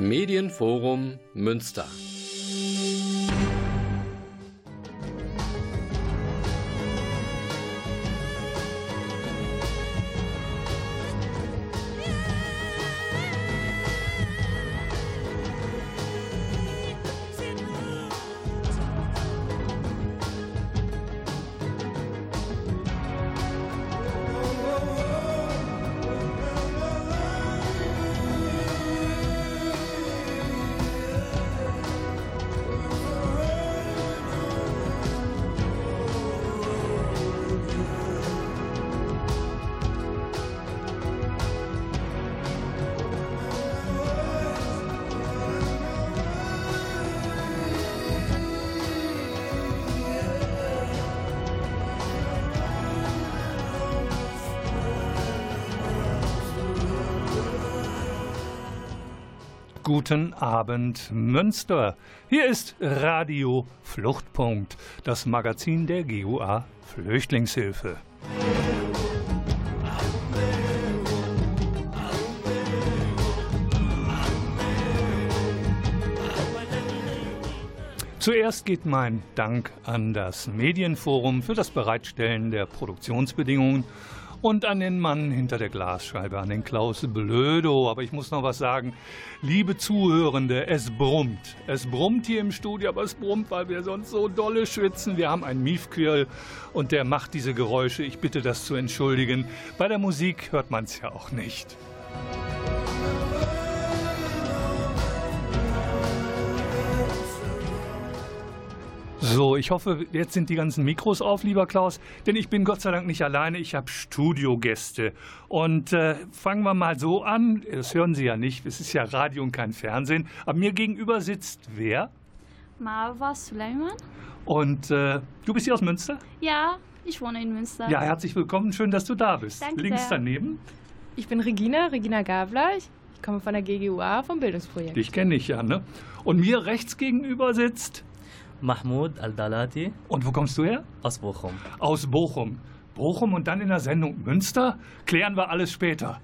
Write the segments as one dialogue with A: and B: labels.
A: Medienforum Münster.
B: Abend, Münster. Hier ist Radio Fluchtpunkt, das Magazin der GUA Flüchtlingshilfe. Zuerst geht mein Dank an das Medienforum für das Bereitstellen der Produktionsbedingungen und an den Mann hinter der Glasscheibe, an den Klaus Blödo. Aber ich muss noch was sagen. Liebe Zuhörende, es brummt. Es brummt hier im Studio, aber es brummt, weil wir sonst so dolle schwitzen. Wir haben einen Miefquirl und der macht diese Geräusche. Ich bitte das zu entschuldigen. Bei der Musik hört man es ja auch nicht. So, ich hoffe, jetzt sind die ganzen Mikros auf, lieber Klaus, denn ich bin Gott sei Dank nicht alleine, ich habe Studiogäste. Und äh, fangen wir mal so an, das hören Sie ja nicht, es ist ja Radio und kein Fernsehen, aber mir gegenüber sitzt wer?
C: Marwa Suleiman.
B: Und äh, du bist hier aus Münster?
C: Ja, ich wohne in Münster.
B: Ja, herzlich willkommen, schön, dass du da bist.
C: Danke
B: Links
C: sehr.
B: daneben,
D: Ich bin Regina, Regina Gabler. Ich ich komme von der GGUA vom Bildungsprojekt.
B: dich kenne ich ja, ne? Und mir rechts gegenüber sitzt,
E: Mahmoud Al-Dalati
B: und wo kommst du her?
E: aus Bochum.
B: Aus Bochum. Bochum und dann in der Sendung Münster? Klären wir alles später.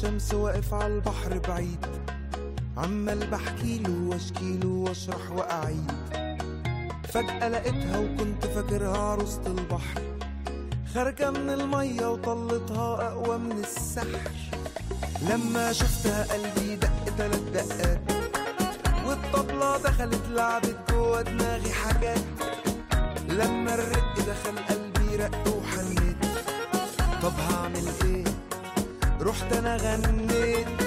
F: الشمس واقف على البحر بعيد. عمال بحكيله واشكيله واشرح وأعيد. فجأة لقيتها وكنت فاكرها عروسة البحر. خارجة من المية وطلتها أقوى من السحر. لما شفتها قلبي دق تلات دقات. والطبلة دخلت لعبت جوا دماغي حاجات. لما الرق دخل قلبي رق وحنيت. طب هعمل إيه؟ رحت أنا غنيت.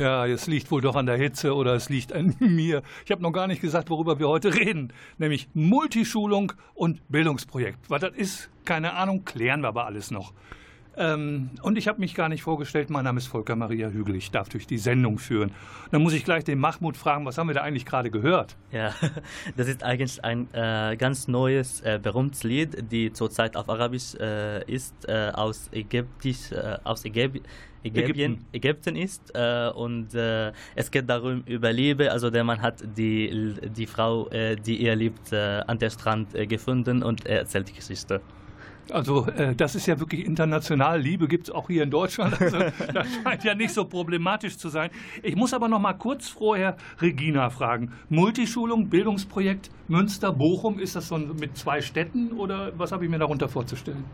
B: Ja, es liegt wohl doch an der Hitze oder es liegt an mir. Ich habe noch gar nicht gesagt, worüber wir heute reden, nämlich Multischulung und Bildungsprojekt. Was das ist, keine Ahnung, klären wir aber alles noch. Ähm, und ich habe mich gar nicht vorgestellt. Mein Name ist Volker Maria Hügel. Ich darf durch die Sendung führen. Dann muss ich gleich den Mahmoud fragen, was haben wir da eigentlich gerade gehört?
E: Ja, das ist eigentlich ein äh, ganz neues, äh, berühmtes Lied, die zurzeit auf Arabisch äh, ist, äh, aus, Ägyptisch, äh, aus Ägypten. Ägypten, Ägypten ist äh, und äh, es geht darum über Liebe. Also der Mann hat die, die Frau, äh, die er liebt, äh, an der Strand äh, gefunden und er erzählt die Geschichte.
B: Also äh, das ist ja wirklich international. Liebe gibt es auch hier in Deutschland. Also, das scheint ja nicht so problematisch zu sein. Ich muss aber noch mal kurz vorher Regina fragen. Multischulung, Bildungsprojekt Münster, Bochum, ist das so mit zwei Städten oder was habe ich mir darunter vorzustellen?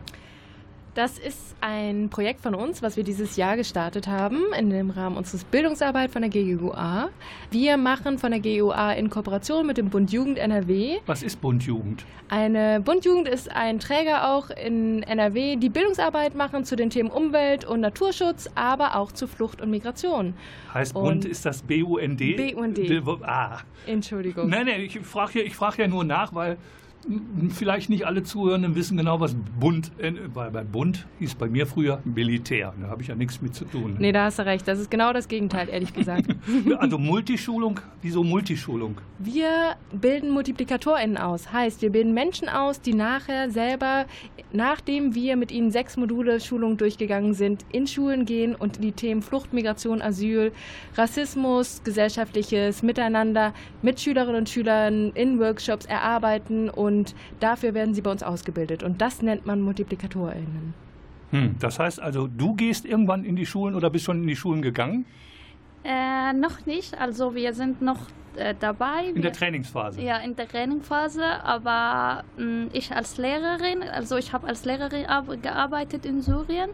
D: Das ist ein Projekt von uns, was wir dieses Jahr gestartet haben in dem Rahmen unseres Bildungsarbeit von der GUA. Wir machen von der GUA in Kooperation mit dem Bund Jugend NRW.
B: Was ist Bund Jugend?
D: Eine Bund Jugend ist ein Träger auch in NRW, die Bildungsarbeit machen zu den Themen Umwelt und Naturschutz, aber auch zu Flucht und Migration.
B: Heißt und Bund ist das BUND?
D: BUND.
B: Ah.
D: Entschuldigung.
B: Nein, nein, ich frage ja, frag ja nur nach, weil vielleicht nicht alle Zuhörenden wissen genau, was Bund, weil bei Bund hieß bei mir früher Militär. Da habe ich ja nichts mit zu tun.
D: Nee, da hast du recht. Das ist genau das Gegenteil, ehrlich gesagt.
B: also Multischulung, wieso Multischulung?
D: Wir bilden MultiplikatorInnen aus. Heißt, wir bilden Menschen aus, die nachher selber, nachdem wir mit ihnen sechs Module Schulung durchgegangen sind, in Schulen gehen und die Themen Flucht, Migration, Asyl, Rassismus, gesellschaftliches Miteinander mit Schülerinnen und Schülern in Workshops erarbeiten und und dafür werden sie bei uns ausgebildet. Und das nennt man MultiplikatorInnen.
B: Hm, das heißt also, du gehst irgendwann in die Schulen oder bist schon in die Schulen gegangen?
C: Äh, noch nicht. Also wir sind noch äh, dabei.
B: In der Trainingsphase?
C: Ja, in der Trainingsphase. Aber mh, hm, ich als Lehrerin, also ich habe als Lehrerin gearbeitet in Syrien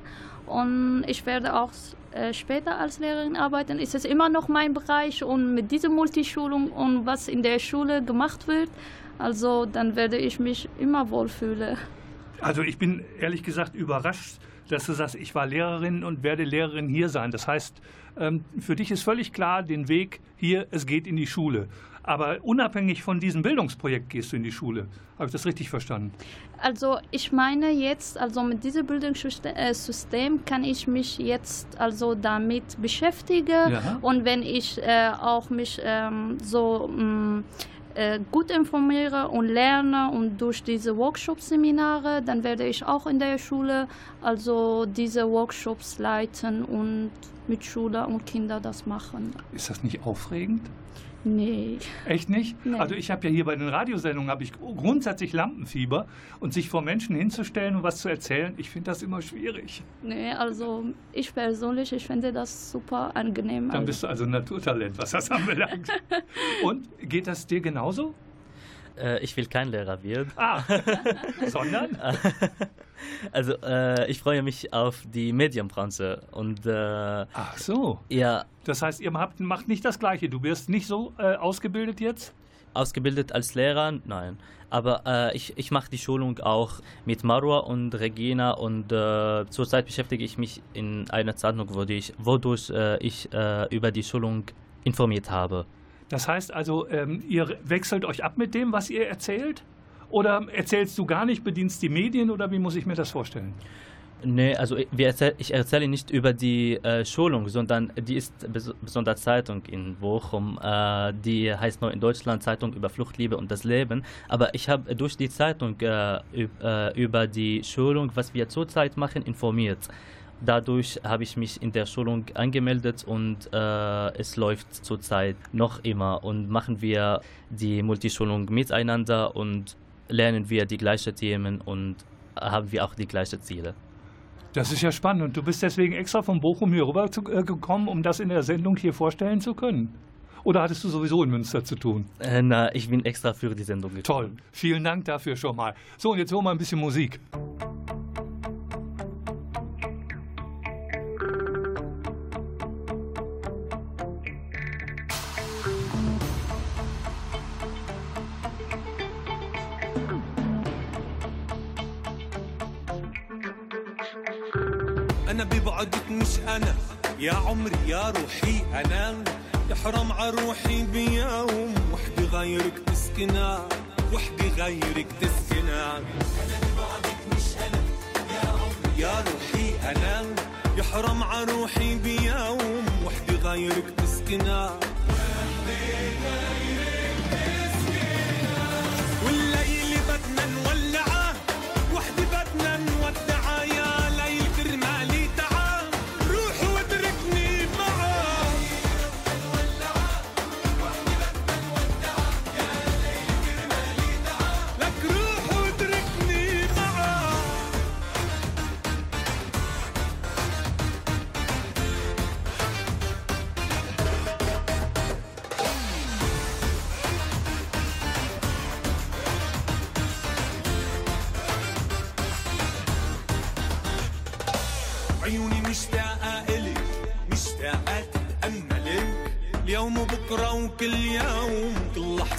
C: und ich werde auch äh, später als Lehrerin arbeiten. Ist es immer noch mein Bereich und mit dieser Multischulung und was in der Schule gemacht wird, also dann werde ich mich immer wohlfühlen.
B: Also ich bin ehrlich gesagt überrascht, dass du sagst, ich war Lehrerin und werde Lehrerin hier sein. Das heißt, ähm, für dich ist völlig klar, den Weg hier, es geht in die Schule. Aber unabhängig von diesem Bildungsprojekt gehst du in die Schule. Habe ich das richtig verstanden?
C: Also ich meine jetzt, also mit diesem Bildungssystem kann ich mich jetzt also damit beschäftigen. Ja. Und wenn ich äh, auch mich ähm, so mh, mm, äh, gut informiere und lerne und durch diese Workshop-Seminare, dann werde ich auch in der Schule also diese Workshops leiten und mit Schüler und Kindern das machen.
B: Ist das nicht aufregend?
C: Nee.
B: Echt nicht? Nee. Also ich habe ja hier bei den Radiosendungen habe ich grundsätzlich Lampenfieber und sich vor Menschen hinzustellen und was zu erzählen, ich finde das immer schwierig.
C: Nee, also ich persönlich, ich finde das super angenehm.
B: Dann bist du also ein Naturtalent, was das anbelangt. und geht das dir genauso?
E: Äh, ich will kein Lehrer werden.
B: Ah, sondern?
E: also äh, ich freue mich auf die Medienbranche und äh,
B: Ach so.
E: Ja.
B: Das heißt, ihr habt, macht nicht das Gleiche. Du wirst nicht so äh, ausgebildet jetzt?
E: Ausgebildet als Lehrer? Nein. Aber äh, ich, ich mache die Schulung auch mit Marwa und Regina und äh, zurzeit beschäftige ich mich in einer Zeitung, wodurch, wodurch ich über die Schulung informiert habe.
B: Das heißt also, ähm, ihr wechselt euch ab mit dem, was ihr erzählt? Oder erzählst du gar nicht, bedienst die Medien oder wie muss ich mir das vorstellen?
E: Nee, also erzähl, ich erzähle nicht über die äh, Schulung, sondern die ist besonders Zeitung in Bochum. Äh, die heißt nur in Deutschland Zeitung über Fluchtliebe und das Leben. Aber ich habe durch die Zeitung äh, äh über die Schulung, was wir zurzeit machen, informiert. Dadurch habe ich mich in der Schulung angemeldet und äh, es läuft zurzeit noch immer und machen wir die Multischulung miteinander und lernen wir die gleichen Themen und haben wir auch die gleichen Ziele.
B: Das ist ja spannend und du bist deswegen extra von Bochum hier rüber zu, äh, gekommen, um das in der Sendung hier vorstellen zu können. Oder hattest du sowieso in Münster zu tun?
E: Äh, na, ich bin extra für die Sendung gekommen.
B: Toll, vielen Dank dafür schon mal. So, und jetzt holen wir ein bisschen Musik.
A: مش أنا يا عمري يا روحي أنا يحرم ع روحي بيوم. وحدي غيرك تسكنا وحدي غيرك تسكنا أنا بعدك مش أنا يا عمري يا روحي أنا يحرم عروحي بيوم. وحدي غيرك تسكنا وحدي غيرك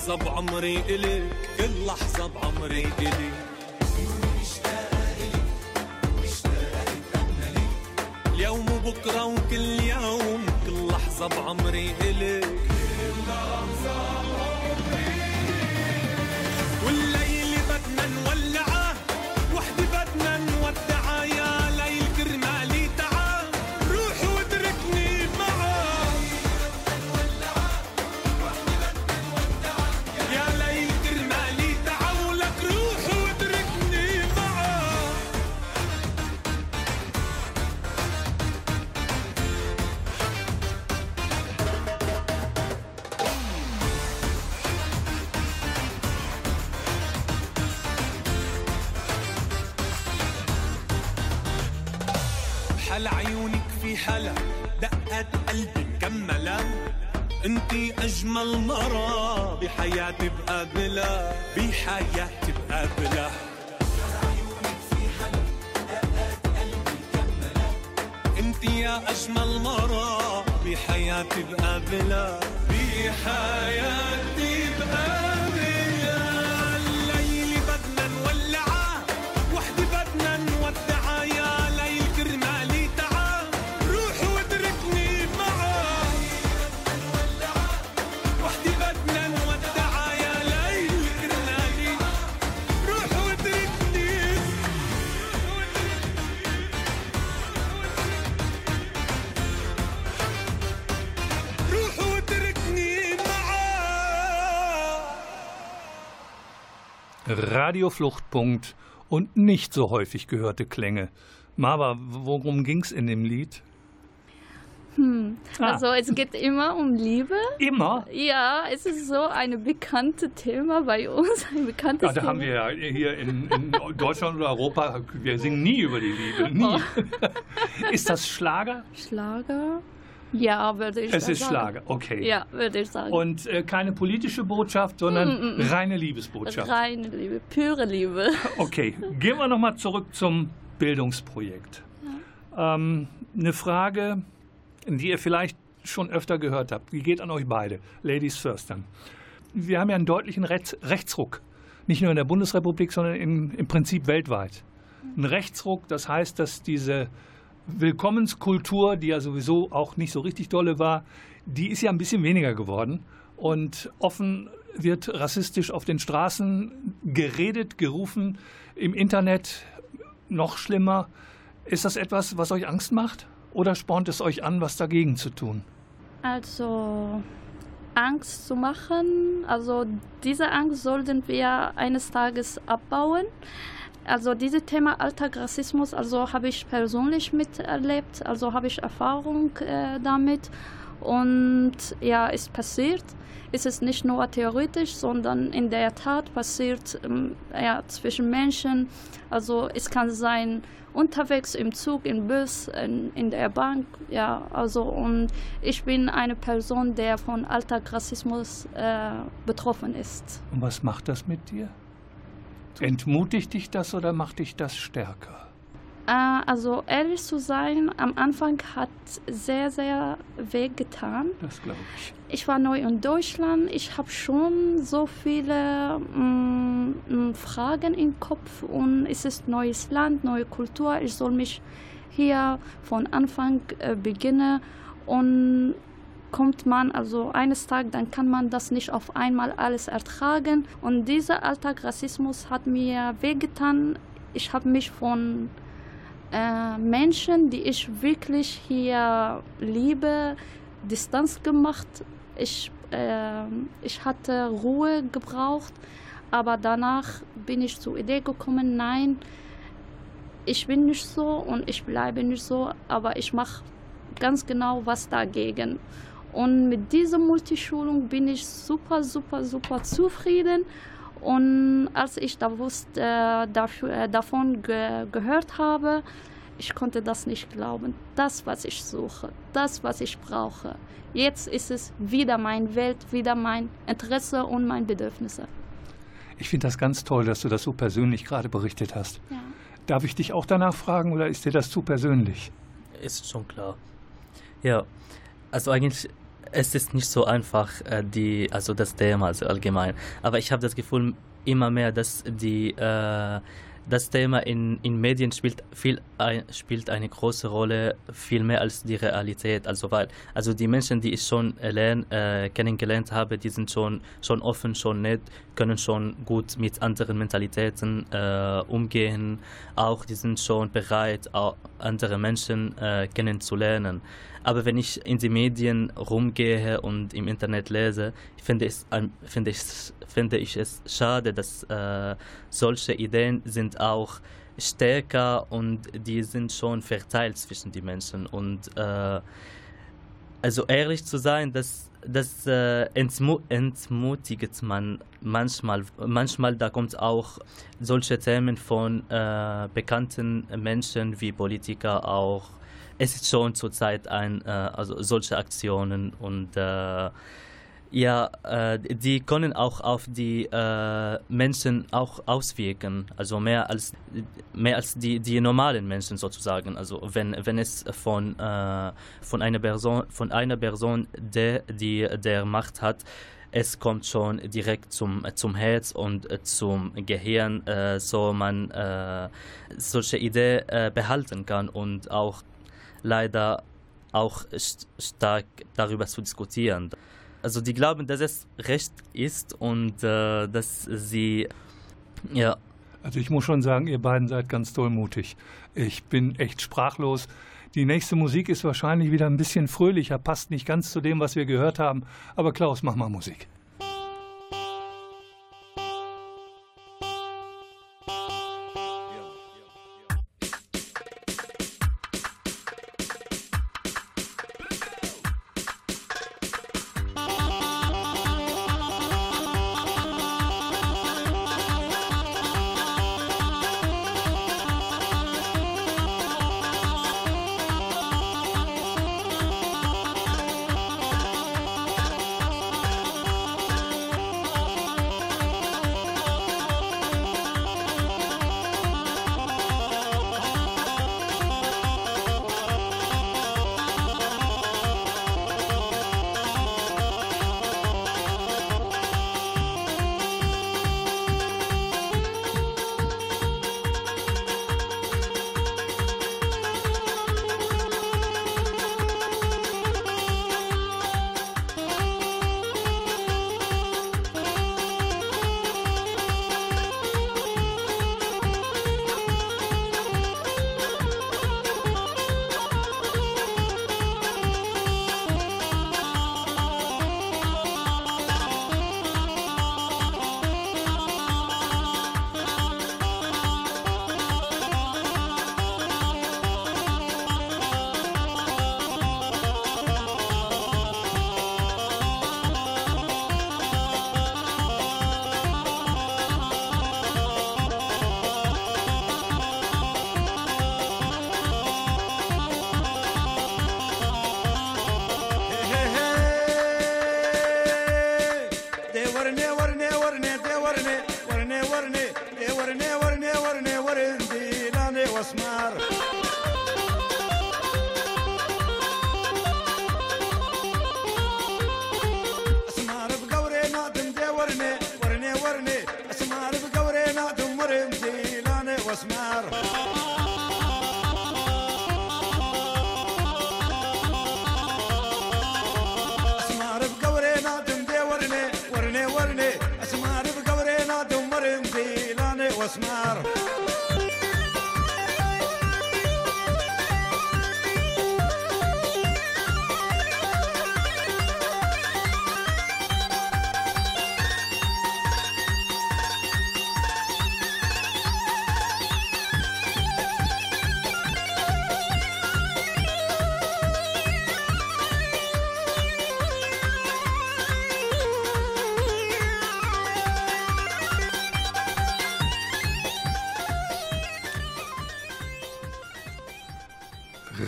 A: لحظة بعمري إلك كل لحظة بعمري إلك بحل عيونك في حلا دقات قلبي مكملة انتي أجمل مرة بحياتي بقابلها بحياتي انتي يا أجمل مرة بحياتي بقابلها بحياتي بقابلها
B: Radio Fluchtpunkt und nicht so häufig gehörte Klänge. Mava, worum ging's in dem Lied? Ah.
C: Also es geht immer um Liebe.
B: Immer?
C: Ja, es ist so ein bekanntes Thema bei uns, ein bekanntes
B: Ja, da
C: Thema.
B: haben wir ja hier in, in Deutschland oder Europa, wir singen nie über die Liebe. Nie. Ist das Schlager?
C: Schlager? Ja, würde ich
B: Es
C: sagen.
B: ist Schlager, okay.
C: Ja, würde ich sagen.
B: Und äh, keine politische Botschaft, sondern reine Liebesbotschaft.
C: Reine Liebe, pure Liebe.
B: Okay, gehen wir nochmal zurück zum Bildungsprojekt. Ähm, eine Frage, die ihr vielleicht schon öfter gehört habt, die geht an euch beide. Ladies first dann. Wir haben ja einen deutlichen Rechts Rechtsruck. Nicht nur in der Bundesrepublik, sondern in, im Prinzip weltweit. Ein Rechtsruck, das heißt, dass diese Willkommenskultur, die ja sowieso auch nicht so richtig dolle war, die ist ja ein bisschen weniger geworden. Und offen wird rassistisch auf den Straßen geredet, gerufen, im Internet noch schlimmer. Ist das etwas, was euch Angst macht? Oder spornt es euch an, was dagegen zu tun?
C: Also Angst zu machen, also diese Angst sollten wir eines Tages abbauen. Also dieses Thema Alltagsrassismus, also habe ich persönlich miterlebt, also habe ich Erfahrung äh, damit und ja, ist passiert. Es ist nicht nur theoretisch, sondern in der Tat passiert ähm, ja, zwischen Menschen. Also es kann sein unterwegs im Zug, im Bus, in, in der Bank, ja, also und ich bin eine Person, der von Alltagsrassismus äh, betroffen ist.
B: Und was macht das mit dir? Entmutigt dich das oder macht dich das stärker?
C: Äh, also ehrlich zu sein, am Anfang hat sehr, sehr weh getan.
B: Das glaube ich.
C: Ich war neu in Deutschland. Ich habe schon so viele mm, mm, Fragen im Kopf und es ist neues Land, neue Kultur. Ich soll mich hier von Anfang äh, beginne und kommt man also eines Tages, dann kann man das nicht auf einmal alles ertragen. Und dieser Alltagrassismus hat mir wehgetan. Ich habe mich von äh, Menschen, die ich wirklich hier liebe, Distanz gemacht. Ich, äh, ich hatte Ruhe gebraucht, aber danach bin ich zur Idee gekommen, nein, ich bin nicht so und ich bleibe nicht so, aber ich mache ganz genau was dagegen. Und mit dieser Multischulung bin ich super, super, super zufrieden. Und als ich da wusste, äh, dafür, äh, davon ge gehört habe, ich konnte das nicht glauben. Das, was ich suche, das, was ich brauche. Jetzt ist es wieder meine Welt, wieder mein Interesse und meine Bedürfnisse.
B: Ich finde das ganz toll, dass du das so persönlich gerade berichtet hast. Ja. Darf ich dich auch danach fragen oder ist dir das zu persönlich?
E: Ist schon klar. Ja, also eigentlich es ist nicht so einfach, äh, die, also das Thema also allgemein. Aber ich habe das Gefühl immer mehr, dass die äh, das Thema in, in Medien spielt viel ein, spielt eine große Rolle, viel mehr als die Realität. Also weil also die Menschen, die ich schon lern, äh, kennengelernt habe, die sind schon schon offen, schon nett, können schon gut mit anderen Mentalitäten äh, umgehen. Auch die sind schon bereit, andere Menschen äh, kennenzulernen. Aber wenn ich in die Medien rumgehe und im Internet lese, finde ich, finde ich, finde ich es schade, dass äh, solche Ideen sind auch stärker und die sind schon verteilt zwischen die Menschen. Und äh, also ehrlich zu sein, das, das äh, entmu entmutigt man manchmal. Manchmal da kommt auch solche Themen von äh, bekannten Menschen wie Politiker auch es ist schon zurzeit ein, äh, also solche Aktionen und äh, ja, äh, die können auch auf die äh, Menschen auch auswirken, also mehr als mehr als die, die normalen Menschen sozusagen. Also wenn, wenn es von, äh, von einer Person von einer Person, der die der Macht hat, es kommt schon direkt zum, zum Herz und zum Gehirn, äh, so man äh, solche Idee äh, behalten kann und auch leider auch stark darüber zu diskutieren. Also die glauben, dass es recht ist und äh, dass sie ja.
B: Also ich muss schon sagen, ihr beiden seid ganz tollmutig. Ich bin echt sprachlos. Die nächste Musik ist wahrscheinlich wieder ein bisschen fröhlicher, passt nicht ganz zu dem, was wir gehört haben. Aber Klaus, mach mal Musik.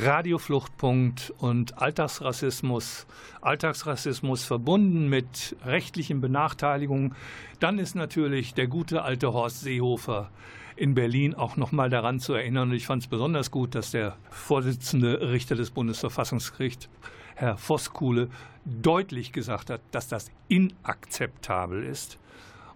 B: Radiofluchtpunkt und Alltagsrassismus, Alltagsrassismus verbunden mit rechtlichen Benachteiligungen, dann ist natürlich der gute alte Horst Seehofer in Berlin auch noch mal daran zu erinnern. Und ich fand es besonders gut, dass der Vorsitzende Richter des Bundesverfassungsgerichts, Herr Voskuhle, deutlich gesagt hat, dass das inakzeptabel ist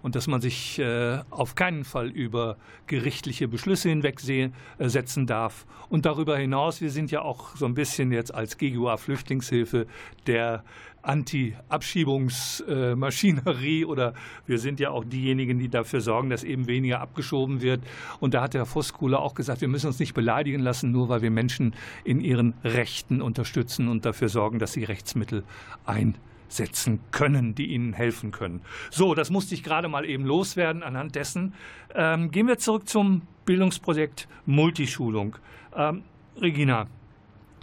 B: und dass man sich äh, auf keinen Fall über gerichtliche Beschlüsse hinwegsetzen darf. Und darüber hinaus, wir sind ja auch so ein bisschen jetzt als GUA Flüchtlingshilfe der Anti-Abschiebungsmaschinerie oder wir sind ja auch diejenigen, die dafür sorgen, dass eben weniger abgeschoben wird. Und da hat der Voskuhle auch gesagt, wir müssen uns nicht beleidigen lassen, nur weil wir Menschen in ihren Rechten unterstützen und dafür sorgen, dass sie Rechtsmittel einsetzen setzen können, die ihnen helfen können. So, das musste ich gerade mal eben loswerden anhand dessen. Ähm, gehen wir zurück zum Bildungsprojekt Multischulung. Ähm, Regina,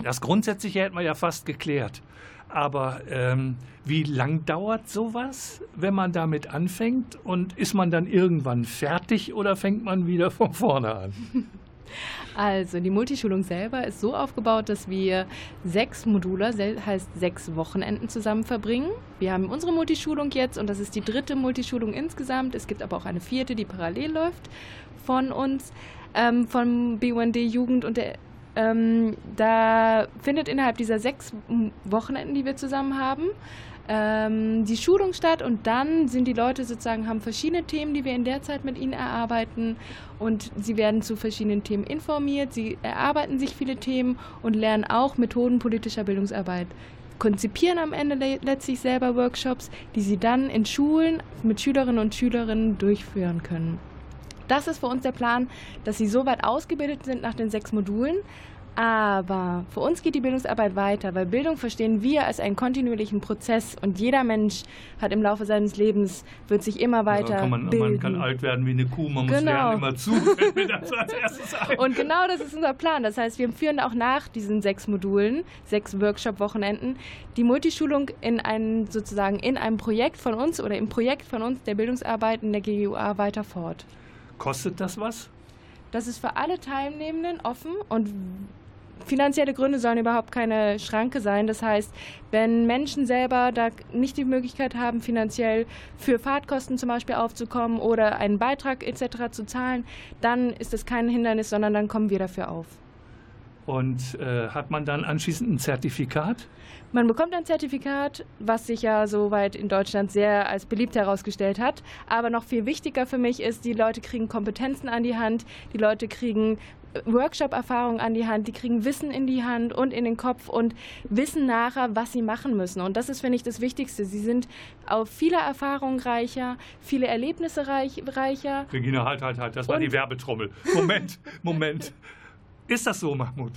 B: das Grundsätzliche hätten wir ja fast geklärt. Aber ähm, wie lang dauert sowas, wenn man damit anfängt? Und ist man dann irgendwann fertig oder fängt man wieder von vorne an?
D: Also die Multischulung selber ist so aufgebaut, dass wir sechs Module, heißt sechs Wochenenden zusammen verbringen. Wir haben unsere Multischulung jetzt und das ist die dritte Multischulung insgesamt. Es gibt aber auch eine vierte, die parallel läuft von uns, ähm, vom BUND Jugend und der ähm, da findet innerhalb dieser sechs Wochenenden, die wir zusammen haben, ähm, die Schulung statt und dann sind die Leute sozusagen, haben verschiedene Themen, die wir in der Zeit mit ihnen erarbeiten und sie werden zu verschiedenen Themen informiert, sie erarbeiten sich viele Themen und lernen auch Methoden politischer Bildungsarbeit konzipieren am Ende letztlich selber Workshops, die sie dann in Schulen mit Schülerinnen und Schülerinnen durchführen können. Das ist für uns der Plan, dass sie so weit ausgebildet sind nach den sechs Modulen, aber für uns geht die Bildungsarbeit weiter, weil Bildung verstehen wir als einen kontinuierlichen Prozess und jeder Mensch hat im Laufe seines Lebens, wird sich immer weiter ja, kann
B: man,
D: bilden.
B: Man kann alt werden wie eine Kuh, man muss
D: genau.
B: lernen immer zu.
D: Und genau das ist unser Plan. Das heißt, wir führen auch nach diesen sechs Modulen, sechs Workshop-Wochenenden, die Multischulung in ein, sozusagen in einem Projekt von uns oder im Projekt von uns der Bildungsarbeit in der GUA weiter fort.
B: Kostet das was?
D: Das ist für alle Teilnehmenden offen und finanzielle Gründe sollen überhaupt keine Schranke sein. Das heißt, wenn Menschen selber da nicht die Möglichkeit haben, finanziell für Fahrtkosten zum Beispiel aufzukommen oder einen Beitrag etc. zu zahlen, dann ist das kein Hindernis, sondern dann kommen wir dafür auf.
B: Und äh, hat man dann anschließend ein Zertifikat?
D: Man bekommt ein Zertifikat, was sich ja soweit in Deutschland sehr als beliebt herausgestellt hat. Aber noch viel wichtiger für mich ist, die Leute kriegen Kompetenzen an die Hand, die Leute kriegen Workshop-Erfahrung an die Hand, die kriegen Wissen in die Hand und in den Kopf und wissen nachher, was sie machen müssen. Und das ist, finde ich, das Wichtigste. Sie sind auf viele Erfahrungen reicher, viele Erlebnisse reich, reicher.
B: Regina, halt, halt, halt, das war und die Werbetrommel. Moment, Moment. Ist das so, Mahmoud?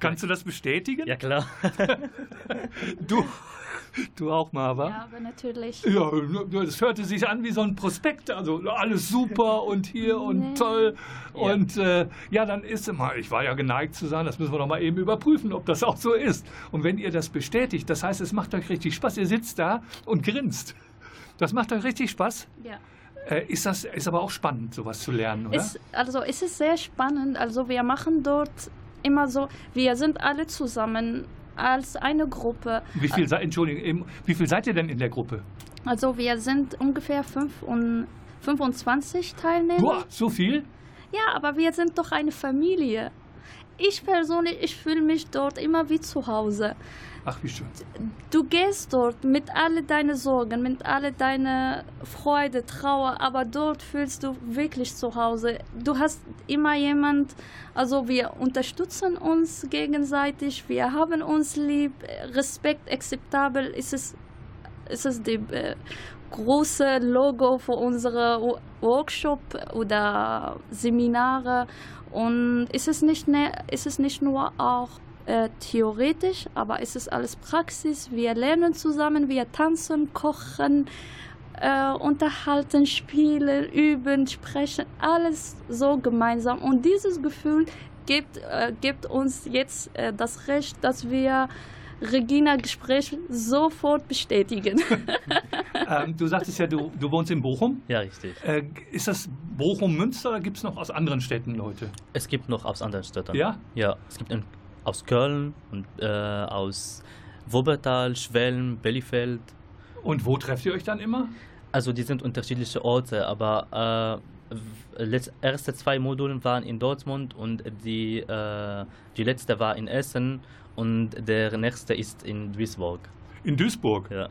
B: Kannst du das bestätigen?
E: Ja, klar.
B: du, Du auch, Marva?
C: Ja, aber natürlich.
B: Ja, das hörte sich an wie so ein Prospekt. Also alles super und hier und nee. toll. Ja. Und äh, ja, dann ist immer, ich war ja geneigt zu sagen, das müssen wir doch mal eben überprüfen, ob das auch so ist. Und wenn ihr das bestätigt, das heißt, es macht euch richtig Spaß. Ihr sitzt da und grinst. Das macht euch richtig Spaß?
C: Ja.
B: Äh, ist das ist aber auch spannend, sowas zu lernen, oder?
C: Ist, also ist es sehr spannend. Also wir machen dort immer so, wir sind alle zusammen als eine Gruppe.
B: Wie viel, Entschuldigung, wie viel seid ihr denn in der Gruppe?
C: Also wir sind ungefähr fünf und 25 Teilnehmer.
B: Boah, so viel?
C: Ja, aber wir sind doch eine Familie. Ich persönlich, ich fühle mich dort immer wie zu Hause.
B: Ach, wie schön.
C: Du gehst dort mit all deinen Sorgen, mit all deiner Freude, Trauer, aber dort fühlst du wirklich zu Hause. Du hast immer jemand, also wir unterstützen uns gegenseitig, wir haben uns lieb, Respekt, akzeptabel ist es, ist es die, äh, große Logo für unsere Workshop oder Seminare. Und ist es nicht, ne, ist es nicht nur auch äh, theoretisch, aber ist es alles Praxis. Wir lernen zusammen, wir tanzen, kochen, äh, unterhalten, spielen, üben, sprechen, alles so gemeinsam. Und dieses Gefühl gibt, äh, gibt uns jetzt äh, das Recht, dass wir Regina Gespräch sofort bestätigen.
B: ähm, du sagtest ja, du, du wohnst in Bochum.
E: Ja, richtig.
B: Äh, ist das Bochum-Münster oder gibt es noch aus anderen Städten Leute?
E: Es gibt noch aus anderen Städten.
B: Ja?
E: Ja, es gibt in, aus Köln und äh, aus Wuppertal, Schwelm, Bellifeld.
B: Und wo trefft ihr euch dann immer?
E: Also die sind unterschiedliche Orte, aber äh, erste zwei Module waren in Dortmund und die, äh, die letzte war in Essen und der nächste ist in Duisburg.
B: In Duisburg?
E: Ja.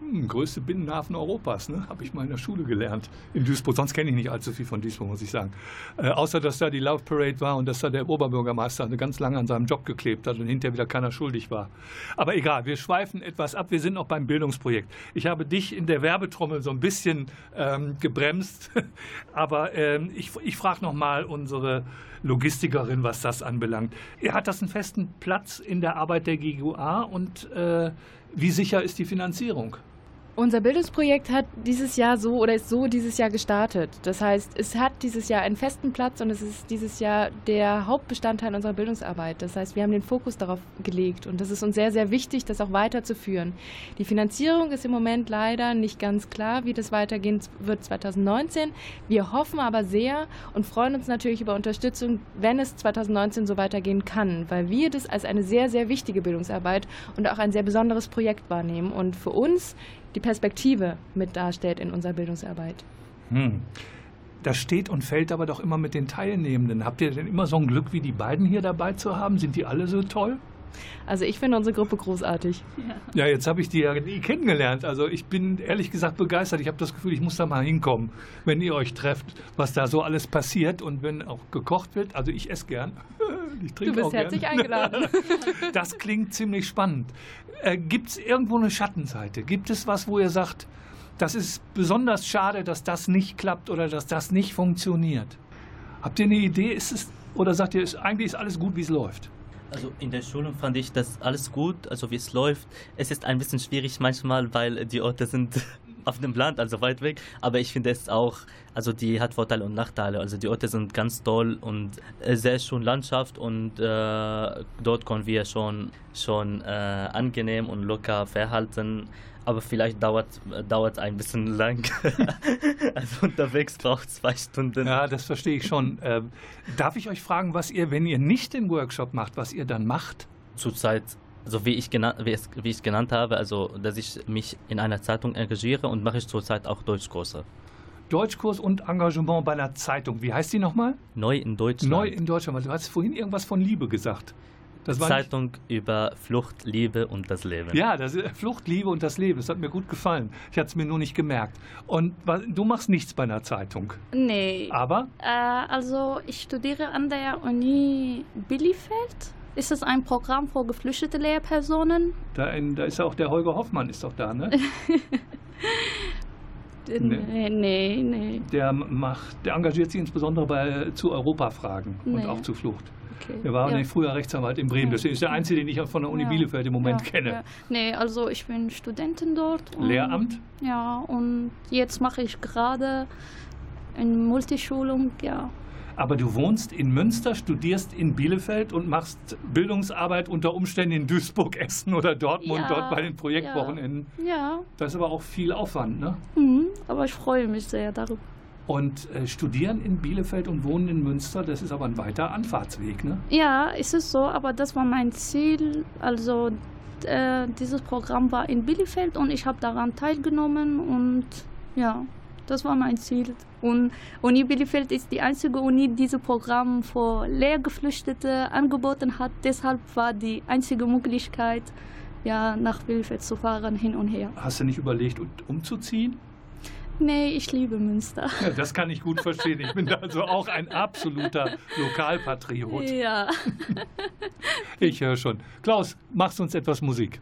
B: Hm, größte Binnenhafen Europas, ne? habe ich mal in der Schule gelernt. In Duisburg. Sonst kenne ich nicht allzu viel von Duisburg, muss ich sagen. Äh, außer, dass da die Love Parade war und dass da der Oberbürgermeister ganz lange an seinem Job geklebt hat und hinterher wieder keiner schuldig war. Aber egal, wir schweifen etwas ab. Wir sind noch beim Bildungsprojekt. Ich habe dich in der Werbetrommel so ein bisschen ähm, gebremst. Aber ähm, ich, ich frage nochmal unsere Logistikerin, was das anbelangt. Hat das einen festen Platz in der Arbeit der GUA und äh, wie sicher ist die Finanzierung?
D: Unser Bildungsprojekt hat dieses Jahr so oder ist so dieses Jahr gestartet. Das heißt, es hat dieses Jahr einen festen Platz und es ist dieses Jahr der Hauptbestandteil unserer Bildungsarbeit. Das heißt, wir haben den Fokus darauf gelegt und das ist uns sehr, sehr wichtig, das auch weiterzuführen. Die Finanzierung ist im Moment leider nicht ganz klar, wie das weitergehen wird 2019. Wir hoffen aber sehr und freuen uns natürlich über Unterstützung, wenn es 2019 so weitergehen kann, weil wir das als eine sehr, sehr wichtige Bildungsarbeit und auch ein sehr besonderes Projekt wahrnehmen. Und für uns die Perspektive mit darstellt in unserer Bildungsarbeit.
B: Hm. Das steht und fällt aber doch immer mit den Teilnehmenden. Habt ihr denn immer so ein Glück wie die beiden hier dabei zu haben? Sind die alle so toll?
D: Also ich finde unsere Gruppe großartig.
B: Ja, ja jetzt habe ich die ja nie kennengelernt. Also ich bin ehrlich gesagt begeistert. Ich habe das Gefühl, ich muss da mal hinkommen, wenn ihr euch trefft, was da so alles passiert und wenn auch gekocht wird. Also ich esse gern.
D: Ich trinke du bist herzlich gern. eingeladen.
B: Das klingt ziemlich spannend. Äh, Gibt es irgendwo eine Schattenseite? Gibt es was, wo ihr sagt, das ist besonders schade, dass das nicht klappt oder dass das nicht funktioniert? Habt ihr eine Idee? Ist es, oder sagt ihr, ist, eigentlich ist alles gut, wie es läuft?
E: Also in der Schulung fand ich das alles gut, also wie es läuft. Es ist ein bisschen schwierig manchmal, weil die Orte sind auf dem Land, also weit weg. Aber ich finde es auch, also die hat Vorteile und Nachteile. Also die Orte sind ganz toll und äh, sehr schön Landschaft und äh, dort können wir schon, schon äh, angenehm und locker verhalten. Aber vielleicht dauert dauert ein bisschen lang. also unterwegs braucht zwei Stunden.
B: Ja, das verstehe ich schon. Äh, darf ich euch fragen, was ihr, wenn ihr nicht den Workshop macht, was ihr dann macht?
E: Zurzeit also wie ich, genannt, wie, es, wie ich genannt habe, also dass ich mich in einer Zeitung engagiere und mache ich zurzeit auch Deutschkurse.
B: Deutschkurs und Engagement bei einer Zeitung. Wie heißt die nochmal?
E: Neu in Deutschland.
B: Neu in Deutschland. Du hast vorhin irgendwas von Liebe gesagt.
E: Das Zeitung über Flucht, Liebe und das Leben.
B: Ja, das ist Flucht, Liebe und das Leben. Das hat mir gut gefallen. Ich hatte es mir nur nicht gemerkt. Und du machst nichts bei einer Zeitung.
C: Nee.
B: Aber?
C: Äh, also ich studiere an der Uni Bielefeld ist es ein Programm für geflüchtete Lehrpersonen?
B: Da, in, da ist ja auch der Holger Hoffmann, ist doch da, ne?
C: nee, nee, nee.
B: Der, macht, der engagiert sich insbesondere bei, zu Europafragen nee. und auch zu Flucht. Okay. Er war ja. früher Rechtsanwalt in Bremen. Das ist der einzige, den ich von der Uni ja. Bielefeld im Moment ja. kenne. Ja.
C: Nee, also ich bin Studentin dort.
B: Lehramt?
C: Ja, und jetzt mache ich gerade eine Multischulung, ja.
B: Aber du wohnst in Münster, studierst in Bielefeld und machst Bildungsarbeit unter Umständen in Duisburg, Essen oder Dortmund, ja, dort bei den Projektwochenenden.
C: Ja. ja.
B: Das ist aber auch viel Aufwand, ne?
C: Mhm, aber ich freue mich sehr darüber.
B: Und äh, studieren in Bielefeld und wohnen in Münster, das ist aber ein weiter Anfahrtsweg, ne?
C: Ja, ist es so, aber das war mein Ziel. Also äh, dieses Programm war in Bielefeld und ich habe daran teilgenommen und ja, das war mein Ziel. Und Uni Bielefeld ist die einzige Uni, die dieses Programm für Lehrgeflüchtete angeboten hat. Deshalb war die einzige Möglichkeit, ja, nach Bielefeld zu fahren, hin und her.
B: Hast du nicht überlegt, umzuziehen?
C: Nee, ich liebe Münster.
B: Ja, das kann ich gut verstehen. Ich bin also auch ein absoluter Lokalpatriot.
C: Ja.
B: Ich höre schon. Klaus, machst uns etwas Musik.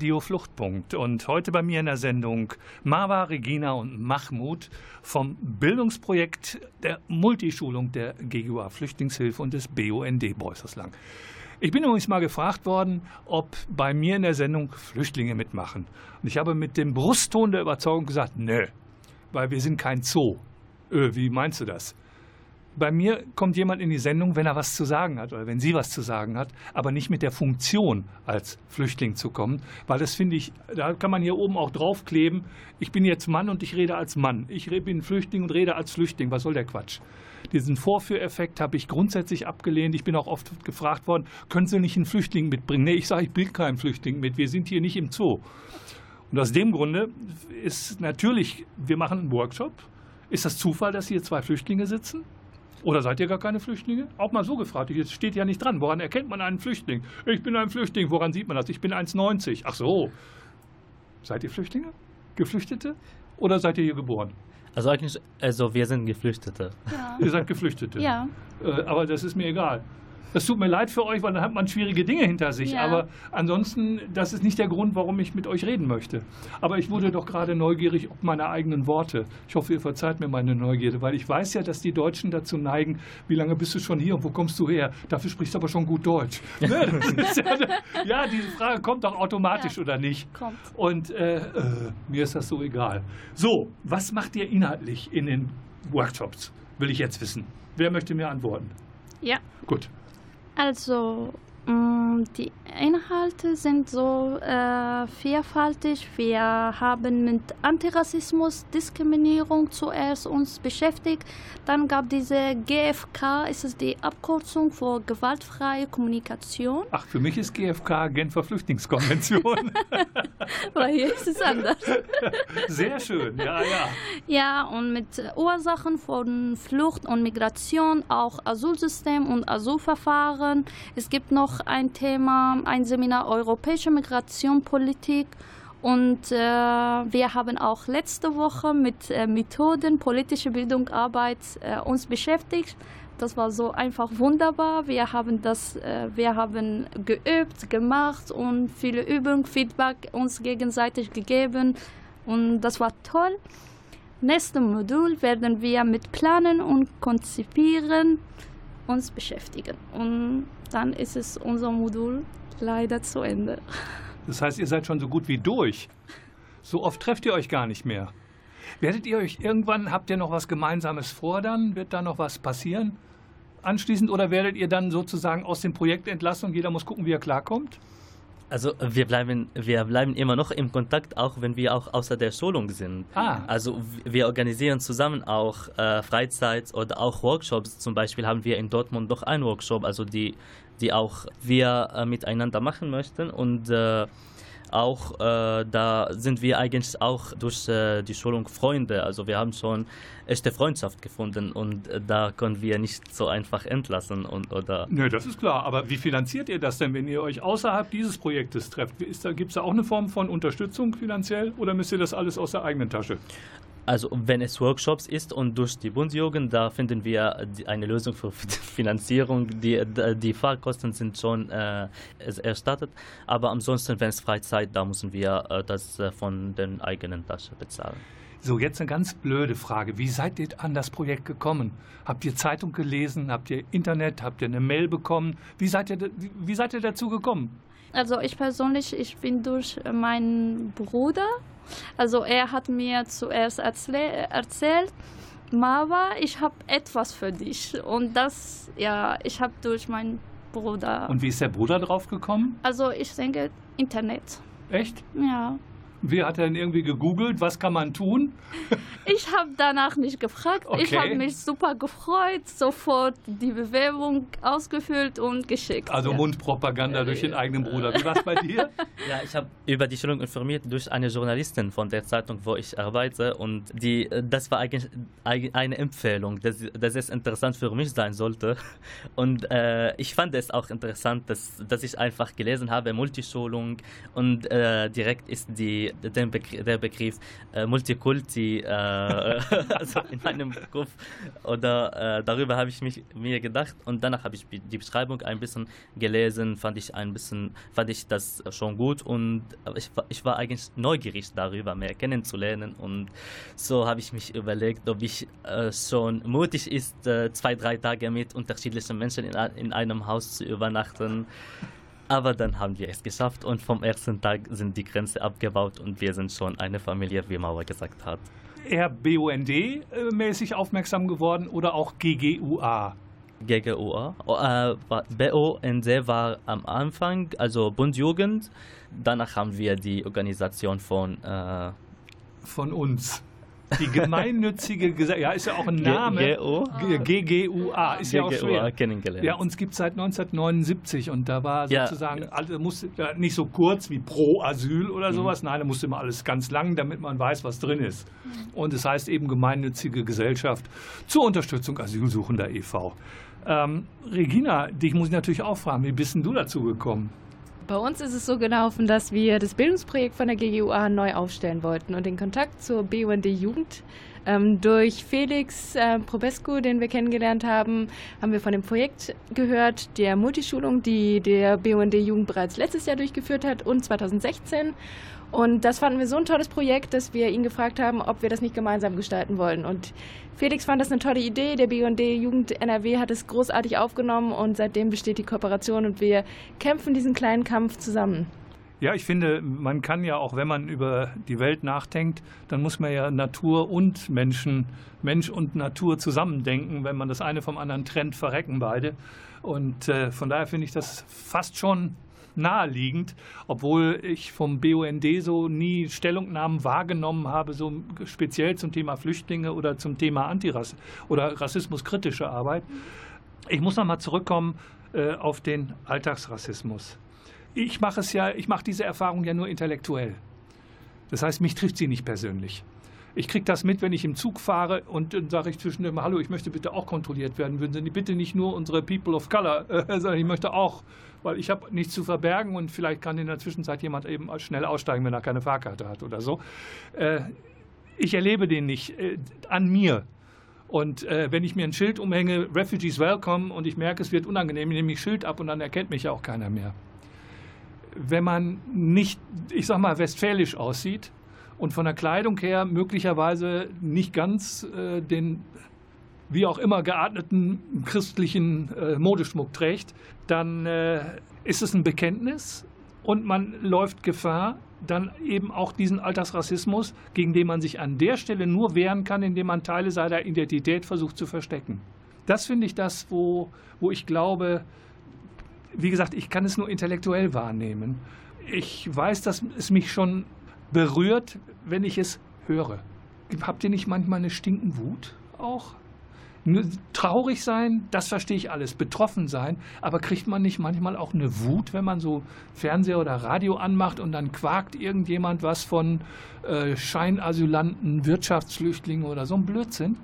B: Radio Fluchtpunkt und heute bei mir in der Sendung Marwa, Regina und Mahmoud vom Bildungsprojekt der Multischulung der GGUA Flüchtlingshilfe und des BUND Beusserslang. Ich bin übrigens mal gefragt worden, ob bei mir in der Sendung Flüchtlinge mitmachen. Und ich habe mit dem Brustton der Überzeugung gesagt, nö, weil wir sind kein Zoo. Öh, wie meinst du das? Bei mir kommt jemand in die Sendung, wenn er was zu sagen hat oder wenn sie was zu sagen hat, aber nicht mit der Funktion als Flüchtling zu kommen, weil das finde ich, da kann man hier oben auch draufkleben, ich bin jetzt Mann und ich rede als Mann. Ich bin Flüchtling und rede als Flüchtling. Was soll der Quatsch? Diesen Vorführeffekt habe ich grundsätzlich abgelehnt. Ich bin auch oft gefragt worden, können Sie nicht einen Flüchtling mitbringen? Nee, ich sage, ich bringe keinen Flüchtling mit. Wir sind hier nicht im Zoo. Und aus dem Grunde ist natürlich, wir machen einen Workshop. Ist das Zufall, dass hier zwei Flüchtlinge sitzen? Oder seid ihr gar keine Flüchtlinge? Auch mal so gefragt. Jetzt steht ja nicht dran. Woran erkennt man einen Flüchtling? Ich bin ein Flüchtling. Woran sieht man das? Ich bin 1,90. Ach so. Seid ihr Flüchtlinge? Geflüchtete? Oder seid ihr hier geboren?
E: Also eigentlich, also wir sind Geflüchtete.
C: Ja.
B: Ihr seid Geflüchtete.
C: Ja.
B: Äh, aber das ist mir egal. Es tut mir leid für euch, weil dann hat man schwierige Dinge hinter sich.
C: Ja.
B: Aber ansonsten, das ist nicht der Grund, warum ich mit euch reden möchte. Aber ich wurde doch gerade neugierig ob meine eigenen Worte. Ich hoffe, ihr verzeiht mir meine Neugierde, weil ich weiß ja, dass die Deutschen dazu neigen, wie lange bist du schon hier und wo kommst du her? Dafür sprichst du aber schon gut Deutsch. Ne? ja, ja, diese Frage kommt doch automatisch
C: Ja.
B: oder nicht.
C: Kommt.
B: Und äh, äh, mir ist das so egal. So, was macht ihr inhaltlich in den Workshops? Will ich jetzt wissen. Wer möchte mir antworten?
C: Ja.
B: Gut.
C: Also, die Inhalte sind so äh, vielfältig. Wir haben mit Antirassismus, Diskriminierung zuerst uns beschäftigt. Dann gab diese GFK, ist es die Abkürzung für gewaltfreie Kommunikation.
B: Ach, für mich ist GFK Genfer Flüchtlingskonvention.
C: Oder hier ist es anders.
B: Sehr schön, ja, ja.
C: Ja, und mit Ursachen von Flucht und Migration, auch Asylsystem und Asylverfahren. Es gibt noch ein Thema, ein Seminar Europäische Migrationpolitik. Und äh, wir haben auch letzte Woche mit äh, Methoden politische Bildung Arbeit äh, uns beschäftigt. Das war so einfach wunderbar. Wir haben das, äh, wir haben geübt, gemacht und viele Übungen, Feedback uns gegenseitig gegeben. Und das war toll. Nächstes Modul werden wir mit Planen und Konzipieren uns beschäftigen. Und dann ist es unser Modul leider zu Ende.
B: Das heißt, ihr seid schon so gut wie durch. So oft trefft ihr euch gar nicht mehr. Werdet ihr euch irgendwann, habt ihr noch was Gemeinsames vor dann? Wird da noch was passieren anschließend? Oder werdet ihr dann sozusagen aus dem Projekt entlassen und jeder muss gucken, wie er klarkommt?
E: Also wir bleiben, wir bleiben immer noch im Kontakt, auch wenn wir auch außer der Schulung sind.
B: Ah.
E: Also wir organisieren zusammen auch äh, Freizeit oder auch Workshops. Zum Beispiel haben wir in Dortmund noch einen Workshop, also die, die auch wir äh, miteinander machen möchten und äh, auch äh, da sind wir eigentlich auch durch äh, die Schulung Freunde. Also wir haben schon echte Freundschaft gefunden und äh, da können wir nicht so einfach entlassen und oder
B: Nö, das ist klar. Aber wie finanziert ihr das denn, wenn ihr euch außerhalb dieses Projektes trefft? Gibt es da auch eine Form von Unterstützung finanziell oder müsst ihr das alles aus der eigenen Tasche?
E: Also wenn es Workshops ist und durch die Bundesjugend, da finden wir eine Lösung für Finanzierung. Die, die Fahrkosten sind schon äh, erstattet, aber ansonsten, wenn es Freizeit, da müssen wir äh, das äh, von den eigenen Tasche bezahlen.
B: So, jetzt eine ganz blöde Frage. Wie seid ihr an das Projekt gekommen? Habt ihr Zeitung gelesen? Habt ihr Internet? Habt ihr eine Mail bekommen? Wie seid ihr, wie seid ihr dazu gekommen?
C: Also ich persönlich, ich bin durch meinen Bruder, also er hat mir zuerst erzähl erzählt, Mama, ich habe etwas für dich. Und das, ja, ich habe durch meinen Bruder,
B: Und wie ist der Bruder drauf gekommen?
C: also ich denke Internet,
B: Echt?
C: ja.
B: Wie hat er denn irgendwie gegoogelt? Was kann man tun?
C: Ich habe danach nicht gefragt. Ich
B: Okay.
C: habe mich super gefreut, sofort die Bewerbung ausgefüllt und geschickt.
B: Also
C: ja.
B: Mundpropaganda durch den eigenen Bruder. Wie war es bei dir?
E: Ja, ich habe über die Schulung informiert durch eine Journalistin von der Zeitung, wo ich arbeite und die, das war eigentlich eig- eine Empfehlung, dass, dass es interessant für mich sein sollte und äh, ich fand es auch interessant, dass, dass ich einfach gelesen habe, Multischulung und äh, direkt ist die den Begr der Begriff äh, Multikulti, äh, also in meinem Kopf, oder äh, darüber habe ich mich, mir gedacht. Und danach habe ich die Beschreibung ein bisschen gelesen, fand ich ein bisschen, fand ich das schon gut. Und ich, ich war eigentlich neugierig darüber, mehr kennenzulernen. Und so habe ich mich überlegt, ob ich äh, schon mutig ist, äh, zwei, drei Tage mit unterschiedlichen Menschen in, in einem Haus zu übernachten. Aber dann haben wir es geschafft und vom ersten Tag sind die Grenzen abgebaut und wir sind schon eine Familie, wie Mauer gesagt hat.
B: Eher BUND-mäßig aufmerksam geworden oder auch GGUA?
E: GGUA. Äh, BUND war am Anfang, also Bund Jugend. Danach haben wir die Organisation von. Äh,
B: von uns. Die gemeinnützige Gesellschaft, ja, ist ja auch ein Name. GGUA, ist ja auch schwer.
E: kennengelernt.
B: Ja, uns gibt es seit 1979 und da war sozusagen, ja. also musste, nicht so kurz wie pro Asyl oder mhm. sowas, mhm. nein, da musste immer alles ganz lang, damit man weiß, was drin ist. Und es das heißt eben gemeinnützige Gesellschaft zur Unterstützung Asylsuchender e.V. Ähm, Regina, dich muss ich natürlich auch fragen, wie bist denn du dazu gekommen?
D: Bei uns ist es so gelaufen, dass wir das Bildungsprojekt von der GGUA neu aufstellen wollten und den Kontakt zur BUND Jugend ähm, durch Felix äh, Probescu, den wir kennengelernt haben, haben wir von dem Projekt gehört, der Multischulung, die der BUND Jugend bereits letztes Jahr durchgeführt hat und 2016. Und das fanden wir so ein tolles Projekt, dass wir ihn gefragt haben, ob wir das nicht gemeinsam gestalten wollen. Und Felix fand das eine tolle Idee. Der BUND Jugend NRW hat es großartig aufgenommen und seitdem besteht die Kooperation und wir kämpfen diesen kleinen Kampf zusammen.
B: Ja, ich finde, man kann ja auch, wenn man über die Welt nachdenkt, dann muss man ja Natur und Menschen, Mensch und Natur zusammendenken. Wenn man das eine vom anderen trennt, verrecken beide. Und äh, von daher finde ich das fast schon naheliegend, obwohl ich vom BUND so nie Stellungnahmen wahrgenommen habe, so speziell zum Thema Flüchtlinge oder zum Thema Antirass oder rassismuskritische Arbeit. Ich muss nochmal zurückkommen äh, auf den Alltagsrassismus. Ich mache es ja, ich mache diese Erfahrung ja nur intellektuell. Das heißt, mich trifft sie nicht persönlich. Ich kriege das mit, wenn ich im Zug fahre und dann sage ich zwischendurch, hallo, ich möchte bitte auch kontrolliert werden. Würden Sie bitte nicht nur unsere People of Color, äh, sondern ich möchte auch weil ich habe nichts zu verbergen und vielleicht kann in der Zwischenzeit jemand eben schnell aussteigen, wenn er keine Fahrkarte hat oder so. Äh, ich erlebe den nicht äh, an mir. Und äh, wenn ich mir ein Schild umhänge, Refugees Welcome, und ich merke, es wird unangenehm, nehme ich Schild ab und dann erkennt mich ja auch keiner mehr. Wenn man nicht, ich sag mal, westfälisch aussieht und von der Kleidung her möglicherweise nicht ganz äh, den wie auch immer gearteten christlichen äh, Modeschmuck trägt, dann äh, ist es ein Bekenntnis und man läuft Gefahr, dann eben auch diesen Alltagsrassismus, gegen den man sich an der Stelle nur wehren kann, indem man Teile seiner Identität versucht zu verstecken. Das finde ich das, wo, wo ich glaube, wie gesagt, ich kann es nur intellektuell wahrnehmen. Ich weiß, dass es mich schon berührt, wenn ich es höre. Habt ihr nicht manchmal eine stinkende Wut auch? Traurig sein, das verstehe ich alles. Betroffen sein, aber kriegt man nicht manchmal auch eine Wut, wenn man so Fernseher oder Radio anmacht und dann quakt irgendjemand was von äh, Scheinasylanten, Wirtschaftsflüchtlingen oder so ein Blödsinn?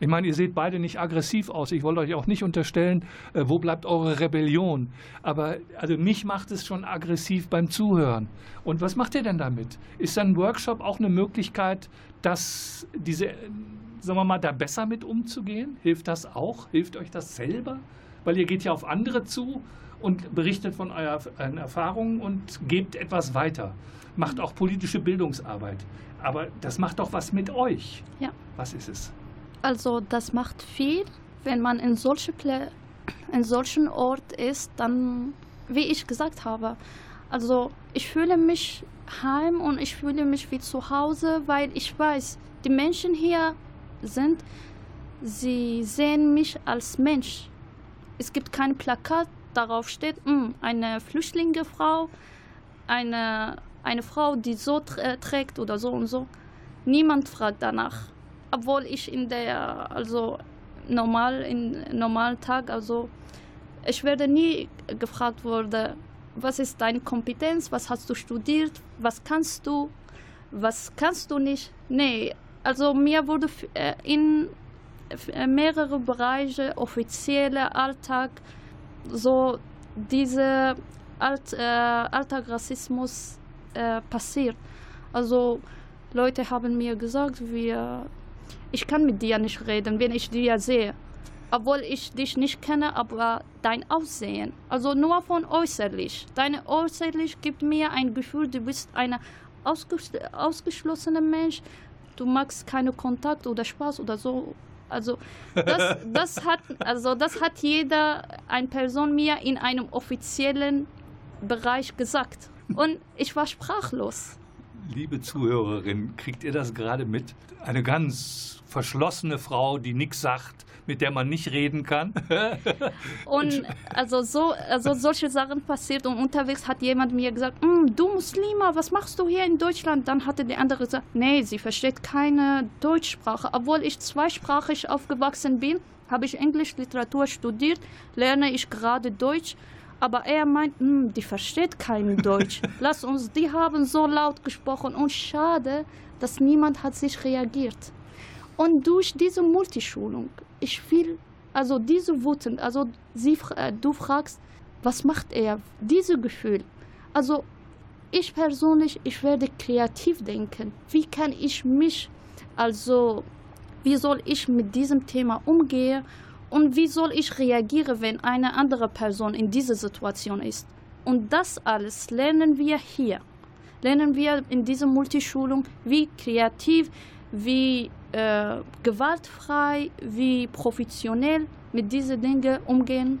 B: Ich meine, ihr seht beide nicht aggressiv aus. Ich wollte euch auch nicht unterstellen, äh, wo bleibt eure Rebellion. Aber also mich macht es schon aggressiv beim Zuhören. Und was macht ihr denn damit? Ist ein Workshop auch eine Möglichkeit, dass diese sagen wir mal, da besser mit umzugehen? Hilft das auch? Hilft euch das selber? Weil ihr geht ja auf andere zu und berichtet von euren Erfahrungen und gebt etwas weiter. Macht auch politische Bildungsarbeit. Aber das macht doch was mit euch.
C: Ja.
B: Was ist es?
C: Also das macht viel, wenn man in, solche Plä in solchen Ort ist, dann, wie ich gesagt habe, also ich fühle mich heim und ich fühle mich wie zu Hause, weil ich weiß, die Menschen hier sind, sie sehen mich als Mensch. Es gibt kein Plakat, darauf steht, hm, eine Flüchtlingsfrau, eine, eine Frau, die so trägt oder so und so. Niemand fragt danach. Obwohl ich in der, also normal, in normalen Tag, also ich werde nie gefragt wurde, was ist deine Kompetenz, was hast du studiert, was kannst du, was kannst du nicht. Nee, also mir wurde äh, in äh, mehrere Bereiche, offizieller Alltag, so diese Alt, äh, Alltagsrassismus äh, passiert. Also Leute haben mir gesagt, wir, ich kann mit dir nicht reden, wenn ich dir sehe. Obwohl ich dich nicht kenne, aber dein Aussehen, also nur von äußerlich. Deine äußerlich gibt mir ein Gefühl, du bist ein ausges ausgeschlossener Mensch. Du magst keinen Kontakt oder Spaß oder so. Also das, das, hat, also das hat jeder, eine Person mir in einem offiziellen Bereich gesagt. Und ich war sprachlos.
B: Liebe Zuhörerin, kriegt ihr das gerade mit? Eine ganz verschlossene Frau, die nichts sagt, mit der man nicht reden kann.
C: und also so, also solche Sachen passiert und unterwegs hat jemand mir gesagt, hm, du Muslima, was machst du hier in Deutschland? Dann hatte der andere gesagt, nee, sie versteht keine Deutschsprache. Obwohl ich zweisprachig aufgewachsen bin, habe ich Englisch Literatur studiert, lerne ich gerade Deutsch. Aber er meint, hm, die versteht kein Deutsch. Lass uns, die haben so laut gesprochen und schade, dass niemand hat sich reagiert. Und durch diese Multischulung, ich will, also diese Wuten, also sie, äh, du fragst, was macht er? Diese Gefühl. Also ich persönlich, ich werde kreativ denken. Wie kann ich mich, also wie soll ich mit diesem Thema umgehen und wie soll ich reagieren, wenn eine andere Person in dieser Situation ist? Und das alles lernen wir hier. Lernen wir in dieser Multischulung, wie kreativ, wie äh, gewaltfrei, wie professionell mit diesen Dingen umgehen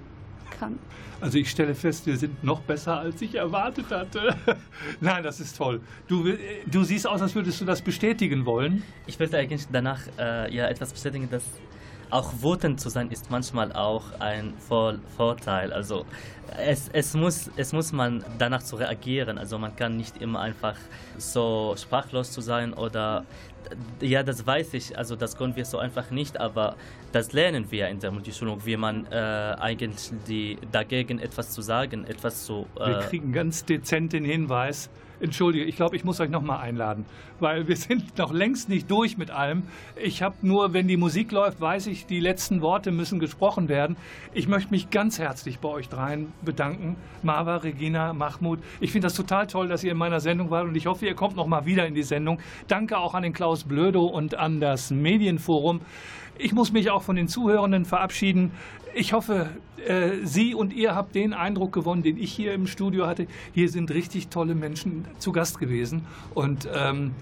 C: kann.
B: Also ich stelle fest, wir sind noch besser, als ich erwartet hatte. Nein, das ist toll. Du, du siehst aus, als würdest du das bestätigen wollen.
E: Ich wollte eigentlich danach äh, ja etwas bestätigen, dass auch wütend zu sein ist manchmal auch ein Vor Vorteil. Also es, es, muss, es muss man danach zu reagieren. Also man kann nicht immer einfach so sprachlos zu sein oder ja, das weiß ich, also das können wir so einfach nicht, aber das lernen wir in der Multischulung, wie man äh, eigentlich die, dagegen etwas zu sagen, etwas zu...
B: Äh wir kriegen ganz dezent den Hinweis, Entschuldige, ich glaube, ich muss euch nochmal einladen, weil wir sind noch längst nicht durch mit allem. Ich habe nur, wenn die Musik läuft, weiß ich, die letzten Worte müssen gesprochen werden. Ich möchte mich ganz herzlich bei euch dreien bedanken. Marva, Regina, Mahmoud. Ich finde das total toll, dass ihr in meiner Sendung wart und ich hoffe, ihr kommt nochmal wieder in die Sendung. Danke auch an den Klaus Blödo und an das Medienforum. Ich muss mich auch von den Zuhörenden verabschieden. Ich hoffe, äh, Sie und ihr habt den Eindruck gewonnen, den ich hier im Studio hatte. Hier sind richtig tolle Menschen zu Gast gewesen und ähm,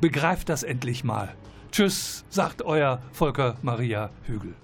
B: begreift das endlich mal. Tschüss, sagt euer Volker Maria Hügel.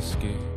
G: risky.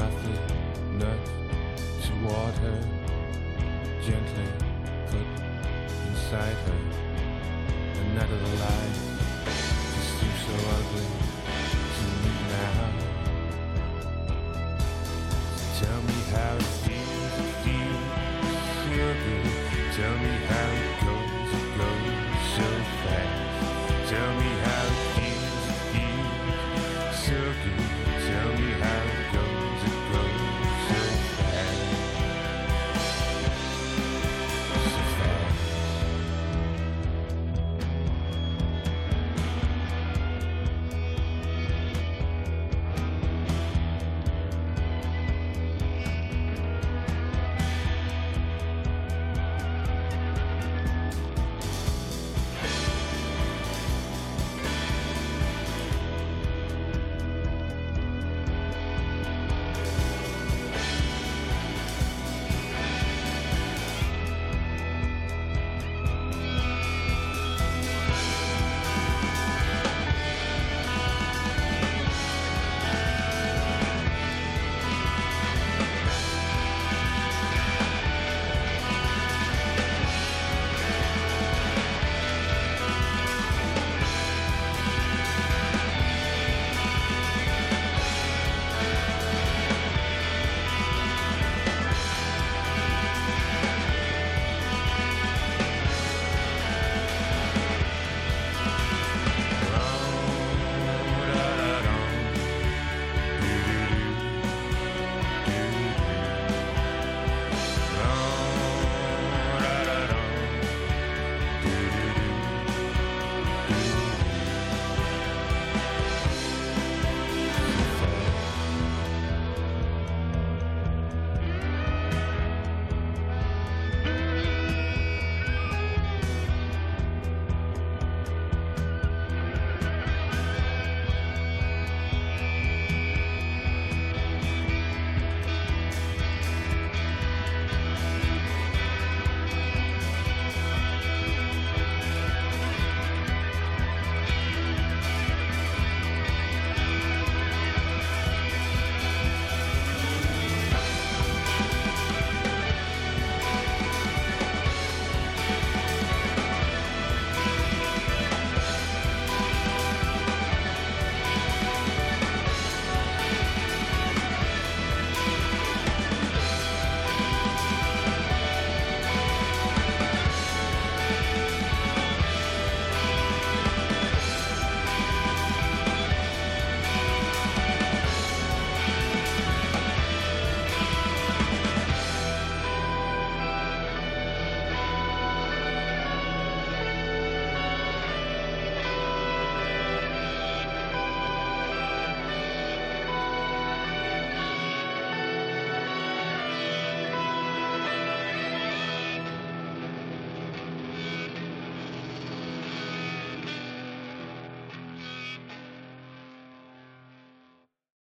G: softly nudged toward her, gently put inside her. The night of light just seems so ugly to me now. So tell me how